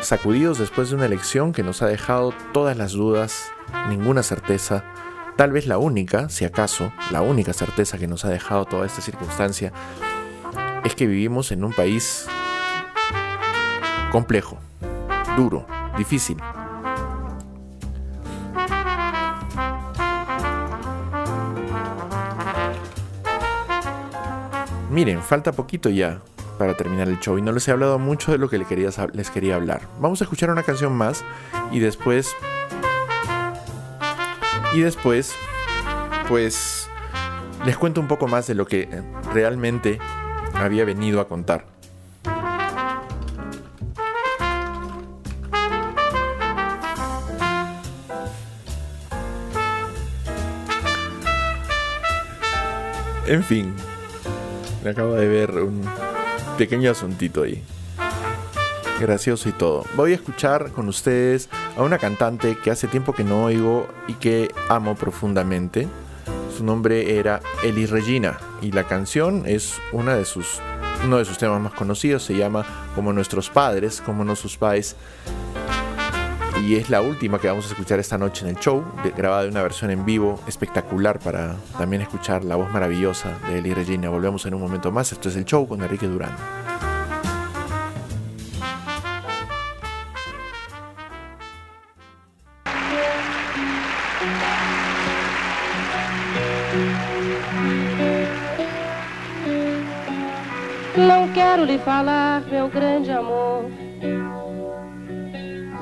Sacudidos después de una elección que nos ha dejado todas las dudas, ninguna certeza, tal vez la única, si acaso, la única certeza que nos ha dejado toda esta circunstancia, es que vivimos en un país complejo, duro, difícil. Miren, falta poquito ya para terminar el show y no les he hablado mucho de lo que les quería, hablar. Vamos a escuchar una canción más y después... Y después, pues, les cuento un poco más de lo que realmente había venido a contar. En fin, me acabo de ver un pequeño asuntito ahí. Gracioso y todo. Voy a escuchar con ustedes a una cantante que hace tiempo que no oigo y que amo profundamente. Su nombre era Elis Regina y la canción es una de sus, uno de sus temas más conocidos. Se llama Como nuestros padres, como sus pais y es la última que vamos a escuchar esta noche en el show, grabada de una versión en vivo espectacular para también escuchar la voz maravillosa de Eli Regina. Volvemos en un momento más, esto es el show con Enrique Durán. Não quero lhe falar, meu grande amor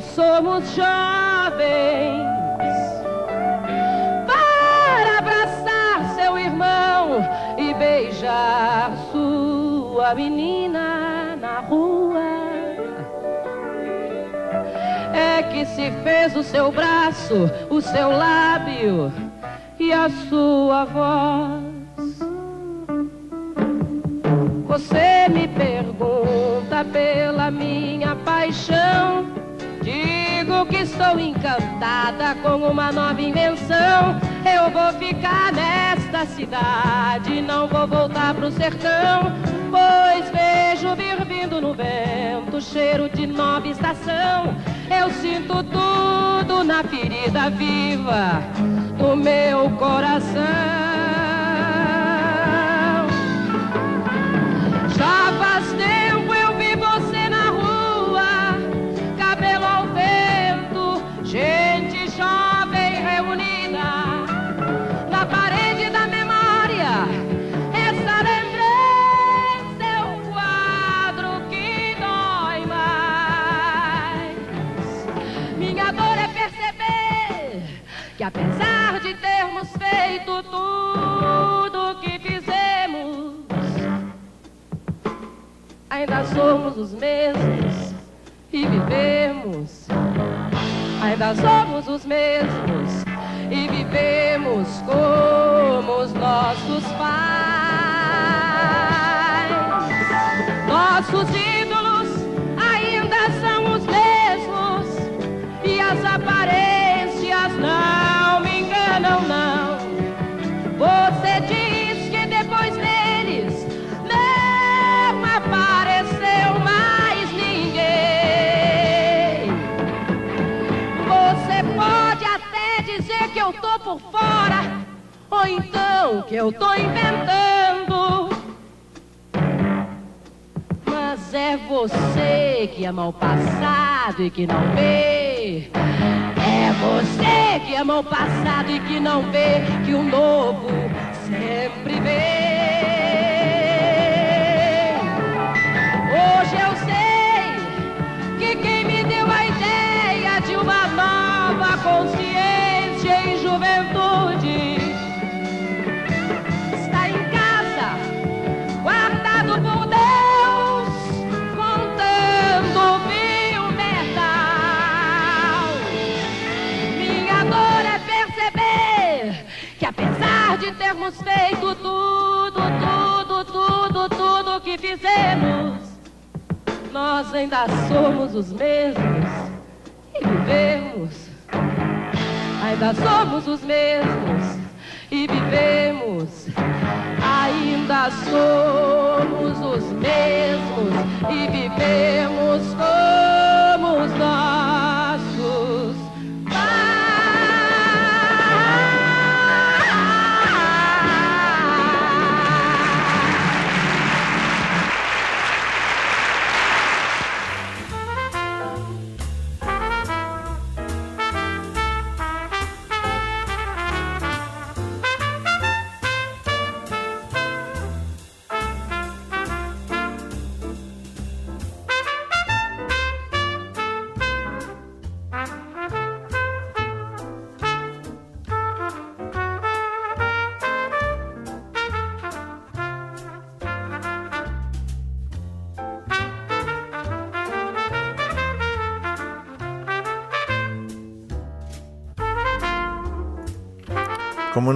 somos jovens. Para abraçar seu irmão e beijar sua menina na rua. É que se fez o seu braço, o seu lábio e a sua voz. Você me pergunta pela minha paixão. Digo que estou encantada com uma nova invenção. Eu vou ficar nesta cidade, não vou voltar pro sertão. Pois vejo vir vindo no vento cheiro de nova estação. Eu sinto tudo na ferida viva do meu coração. Apesar de termos feito tudo que fizemos ainda somos os mesmos e vivemos. Ainda somos os mesmos e vivemos como os nossos pais. Nossos ídolos fora, ou então que eu tô inventando. Mas é você que ama o passado e que não vê. É você que ama o passado e que não vê que o novo sempre vem. De termos feito tudo, tudo, tudo, tudo que fizemos, nós ainda somos os mesmos e vivemos. Ainda somos os mesmos e vivemos. Ainda somos os mesmos e vivemos como os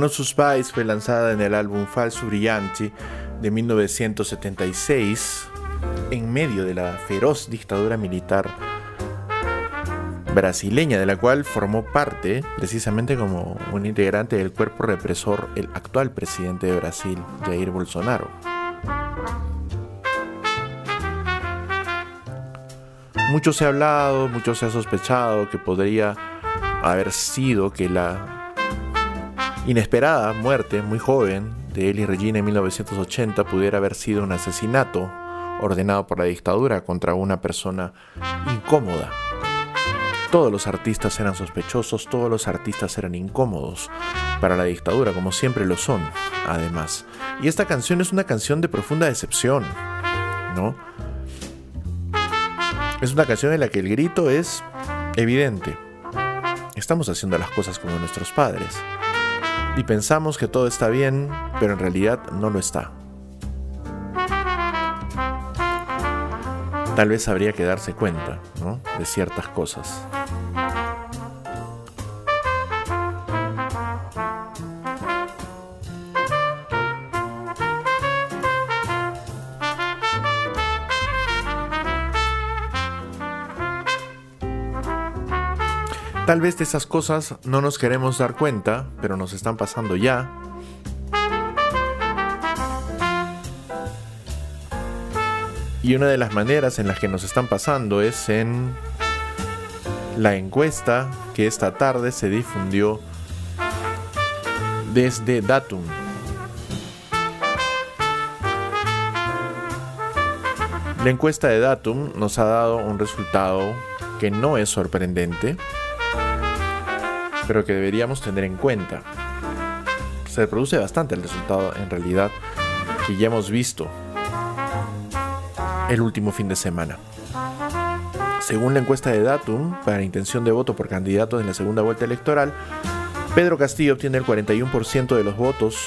Nossos Pais fue lanzada en el álbum Falso Brillante de 1976 en medio de la feroz dictadura militar brasileña, de la cual formó parte precisamente como un integrante del cuerpo represor el actual presidente de Brasil, Jair Bolsonaro. Mucho se ha hablado, mucho se ha sospechado que podría haber sido que la inesperada muerte muy joven de Eli Regina en 1980 pudiera haber sido un asesinato ordenado por la dictadura contra una persona incómoda. Todos los artistas eran sospechosos, todos los artistas eran incómodos para la dictadura, como siempre lo son, además. Y esta canción es una canción de profunda decepción, ¿no? Es una canción en la que el grito es evidente. Estamos haciendo las cosas como nuestros padres. Y pensamos que todo está bien, pero en realidad no lo está. Tal vez habría que darse cuenta ¿no? de ciertas cosas. Tal vez de esas cosas no nos queremos dar cuenta, pero nos están pasando ya. Y una de las maneras en las que nos están pasando es en la encuesta que esta tarde se difundió desde Datum. La encuesta de Datum nos ha dado un resultado que no es sorprendente, pero que deberíamos tener en cuenta. Se produce bastante el resultado en realidad que ya hemos visto el último fin de semana. Según la encuesta de Datum, para intención de voto por candidatos en la segunda vuelta electoral, Pedro Castillo obtiene el 41% de los votos,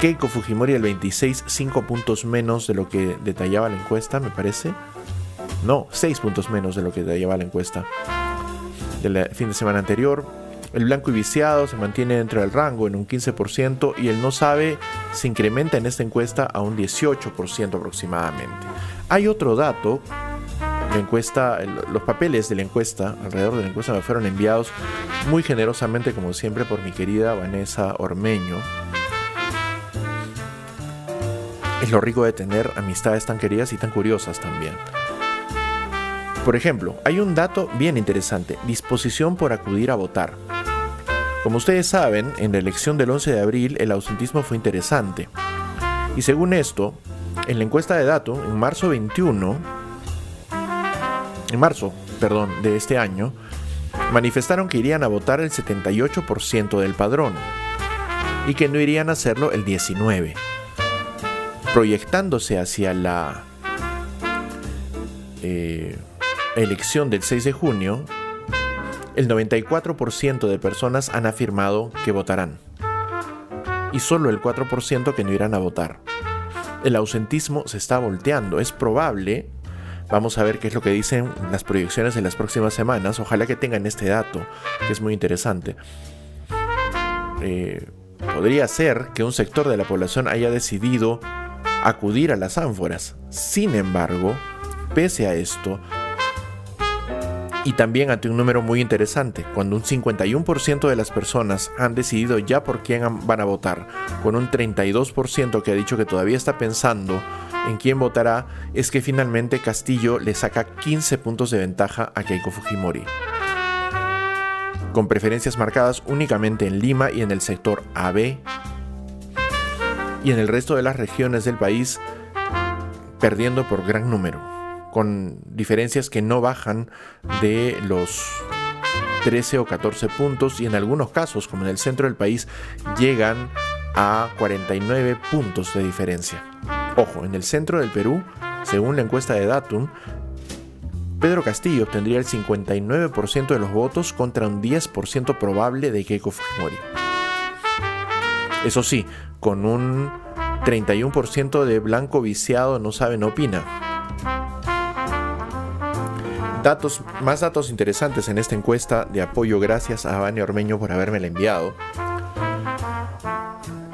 Keiko Fujimori el 26, 5 puntos menos de lo que detallaba la encuesta, me parece. No, 6 puntos menos de lo que detallaba la encuesta del fin de semana anterior. El blanco y viciado se mantiene dentro del rango en un 15% y el no sabe se incrementa en esta encuesta a un 18% aproximadamente. Hay otro dato, la encuesta, los papeles de la encuesta, alrededor de la encuesta me fueron enviados muy generosamente como siempre por mi querida Vanessa Ormeño. Es lo rico de tener amistades tan queridas y tan curiosas también. Por ejemplo, hay un dato bien interesante, disposición por acudir a votar. Como ustedes saben, en la elección del 11 de abril el ausentismo fue interesante. Y según esto, en la encuesta de datos, en marzo 21, en marzo, perdón, de este año, manifestaron que irían a votar el 78% del padrón y que no irían a hacerlo el 19, proyectándose hacia la eh, elección del 6 de junio, el 94% de personas han afirmado que votarán y solo el 4% que no irán a votar. El ausentismo se está volteando, es probable, vamos a ver qué es lo que dicen las proyecciones en las próximas semanas, ojalá que tengan este dato, que es muy interesante. Eh, podría ser que un sector de la población haya decidido acudir a las ánforas. Sin embargo, pese a esto, y también ante un número muy interesante, cuando un 51% de las personas han decidido ya por quién van a votar, con un 32% que ha dicho que todavía está pensando en quién votará, es que finalmente Castillo le saca 15 puntos de ventaja a Keiko Fujimori. Con preferencias marcadas únicamente en Lima y en el sector AB, y en el resto de las regiones del país perdiendo por gran número con diferencias que no bajan de los 13 o 14 puntos y en algunos casos, como en el centro del país, llegan a 49 puntos de diferencia. Ojo, en el centro del Perú, según la encuesta de Datum, Pedro Castillo obtendría el 59% de los votos contra un 10% probable de Keiko Fujimori. Eso sí, con un 31% de blanco viciado no sabe, no opina datos, más datos interesantes en esta encuesta de apoyo. Gracias a Vania Ormeño por haberme la enviado.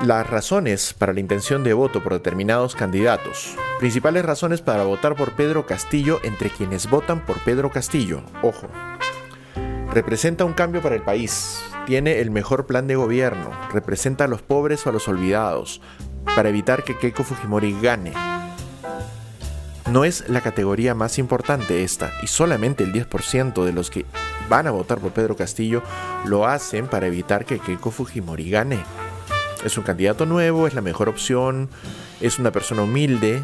las razones para la intención de voto por determinados candidatos. Principales razones para votar por Pedro Castillo entre quienes votan por Pedro Castillo. Ojo. Representa un cambio para el país. Tiene el mejor plan de gobierno. Representa a los pobres o a los olvidados. Para evitar que Keiko Fujimori gane. No es la categoría más importante esta, y solamente el 10% de los que van a votar por Pedro Castillo lo hacen para evitar que Keiko Fujimori gane. Es un candidato nuevo, es la mejor opción, es una persona humilde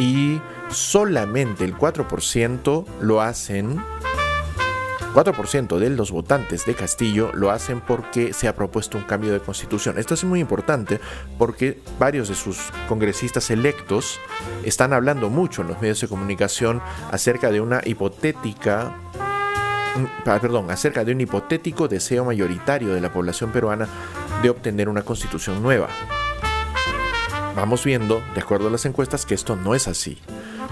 y solamente el 4% lo hacen 4% de los votantes de Castillo lo hacen porque se ha propuesto un cambio de constitución. Esto es muy importante porque varios de sus congresistas electos están hablando mucho en los medios de comunicación acerca de una hipotética mm, perdón, acerca de un hipotético deseo mayoritario de la población peruana de obtener una constitución nueva. Vamos viendo, de acuerdo a las encuestas, que esto no es así.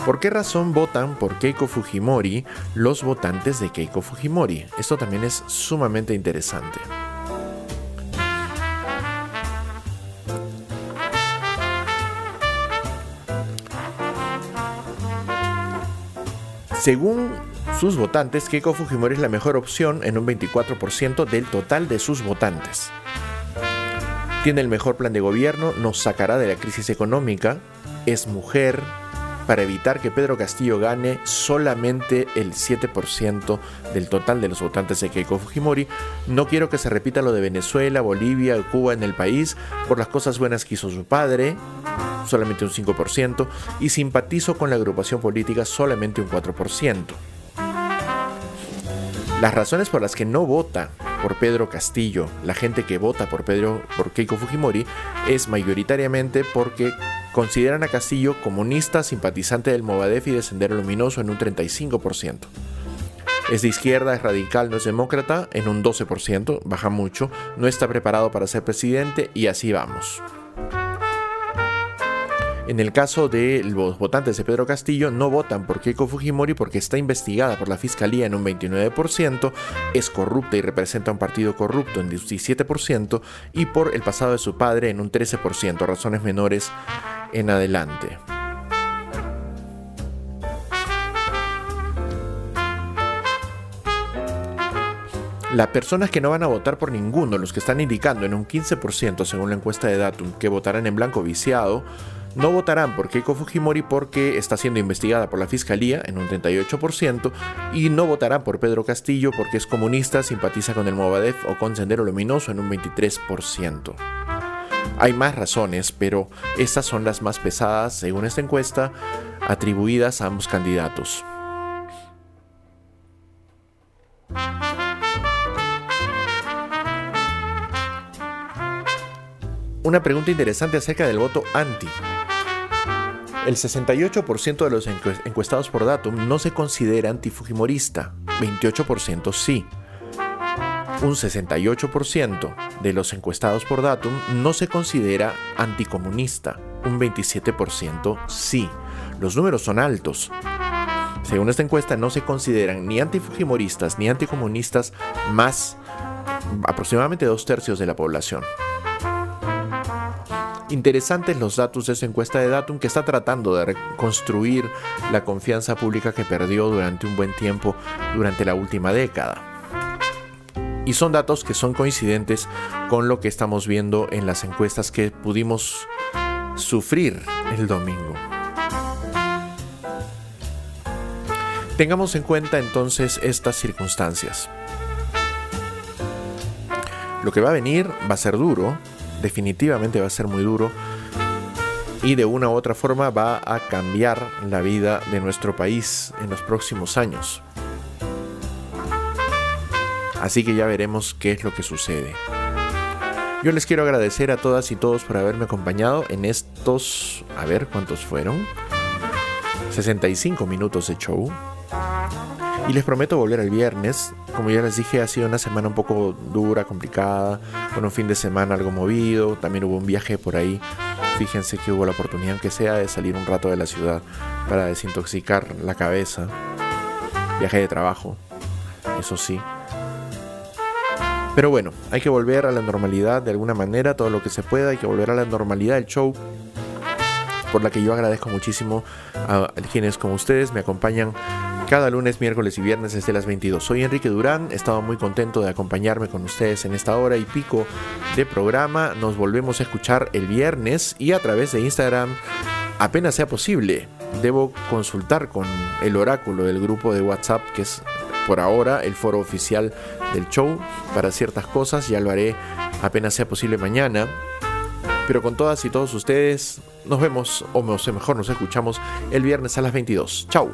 ¿Por qué razón votan por Keiko Fujimori los votantes de Keiko Fujimori? Esto también es sumamente interesante. Según sus votantes, Keiko Fujimori es la mejor opción en un 24% del total de sus votantes. Tiene el mejor plan de gobierno, nos sacará de la crisis económica, es mujer, para evitar que Pedro Castillo gane solamente el 7% del total de los votantes de Keiko Fujimori. No quiero que se repita lo de Venezuela, Bolivia, Cuba en el país por las cosas buenas que hizo su padre, solamente un 5%, y simpatizo con la agrupación política solamente un 4%. Las razones por las que no vota por Pedro Castillo, la gente que vota por Pedro por Keiko Fujimori es mayoritariamente porque consideran a Castillo comunista, simpatizante del Movadef y de Sendero Luminoso en un 35%. Es de izquierda, es radical, no es demócrata en un 12%, baja mucho, no está preparado para ser presidente y así vamos. En el caso de los votantes de Pedro Castillo, no votan por Keiko Fujimori porque está investigada por la fiscalía en un 29%, es corrupta y representa un partido corrupto en 17% y por el pasado de su padre en un 13%, razones menores en adelante. Las personas que no van a votar por ninguno, los que están indicando en un 15% según la encuesta de Datum que votarán en blanco viciado, no votarán por Keiko Fujimori porque está siendo investigada por la fiscalía en un 38% y no votarán por Pedro Castillo porque es comunista, simpatiza con el Movadef o con Sendero Luminoso en un 23%. Hay más razones, pero estas son las más pesadas, según esta encuesta, atribuidas a ambos candidatos. Una pregunta interesante acerca del voto anti. El 68% de los encuestados por Datum no se considera antifujimorista, 28% sí un 68% de los encuestados por Datum no se considera anticomunista, un 27% sí. Los números son altos. Según esta encuesta no se consideran ni antifujimoristas ni anticomunistas más aproximadamente dos tercios de la población. Interesantes los datos de esa encuesta de Datum que está tratando de reconstruir la confianza pública que perdió durante un buen tiempo durante la última década. Y son datos que son coincidentes con lo que estamos viendo en las encuestas que pudimos sufrir el domingo. Tengamos en cuenta entonces estas circunstancias. Lo que va a venir va a ser duro, definitivamente va a ser muy duro y de una u otra forma va a cambiar la vida de nuestro país en los próximos años. Así que ya veremos qué es lo que sucede. Yo les quiero agradecer a todas y todos por haberme acompañado en estos, a ver cuántos fueron, 65 minutos de show. Y les prometo volver el viernes. Como ya les dije, ha sido una semana un poco dura, complicada, con un fin de semana algo movido. También hubo un viaje por ahí. Fíjense que hubo la oportunidad, aunque sea, de salir un rato de la ciudad para desintoxicar la cabeza. Viaje de trabajo, eso sí. Pero bueno, hay que volver a la normalidad de alguna manera, todo lo que se pueda, hay que volver a la normalidad del show por la que yo agradezco muchísimo a quienes como ustedes me acompañan cada lunes, miércoles y viernes desde las 22. Soy Enrique Durán, estaba muy contento de acompañarme con ustedes en esta hora y pico de programa. Nos volvemos a escuchar el viernes y a través de Instagram apenas sea posible. Debo consultar con el oráculo del grupo de WhatsApp que es por ahora el foro oficial del show para ciertas cosas. Ya lo haré apenas sea posible mañana. Pero con todas y todos ustedes, nos vemos, o mejor nos escuchamos el viernes a las 22. Chau.